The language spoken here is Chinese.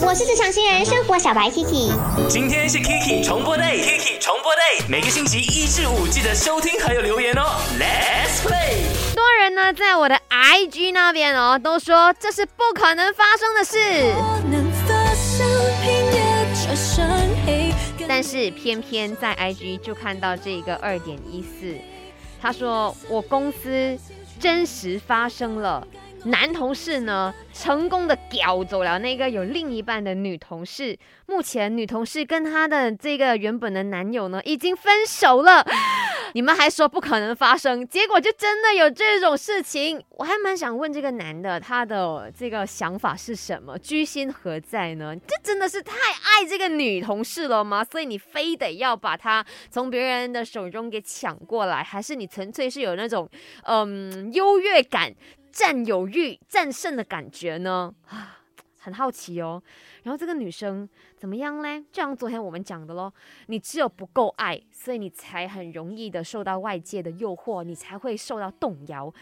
我是职场新人生活小白 Kiki。今天是 Kiki 重播 day，Kiki 重播 day，每个星期一至五记得收听还有留言哦。Let's play。多人呢在我的 IG 那边哦，都说这是不可能发生的事。但是偏偏在 IG 就看到这个二点一四，他说我公司真实发生了。男同事呢，成功的叼走了那个有另一半的女同事。目前女同事跟她的这个原本的男友呢，已经分手了。你们还说不可能发生，结果就真的有这种事情。我还蛮想问这个男的，他的这个想法是什么，居心何在呢？这真的是太爱这个女同事了吗？所以你非得要把她从别人的手中给抢过来，还是你纯粹是有那种嗯优越感？占有欲战胜的感觉呢？啊，很好奇哦。然后这个女生怎么样呢？就像昨天我们讲的咯，你只有不够爱，所以你才很容易的受到外界的诱惑，你才会受到动摇。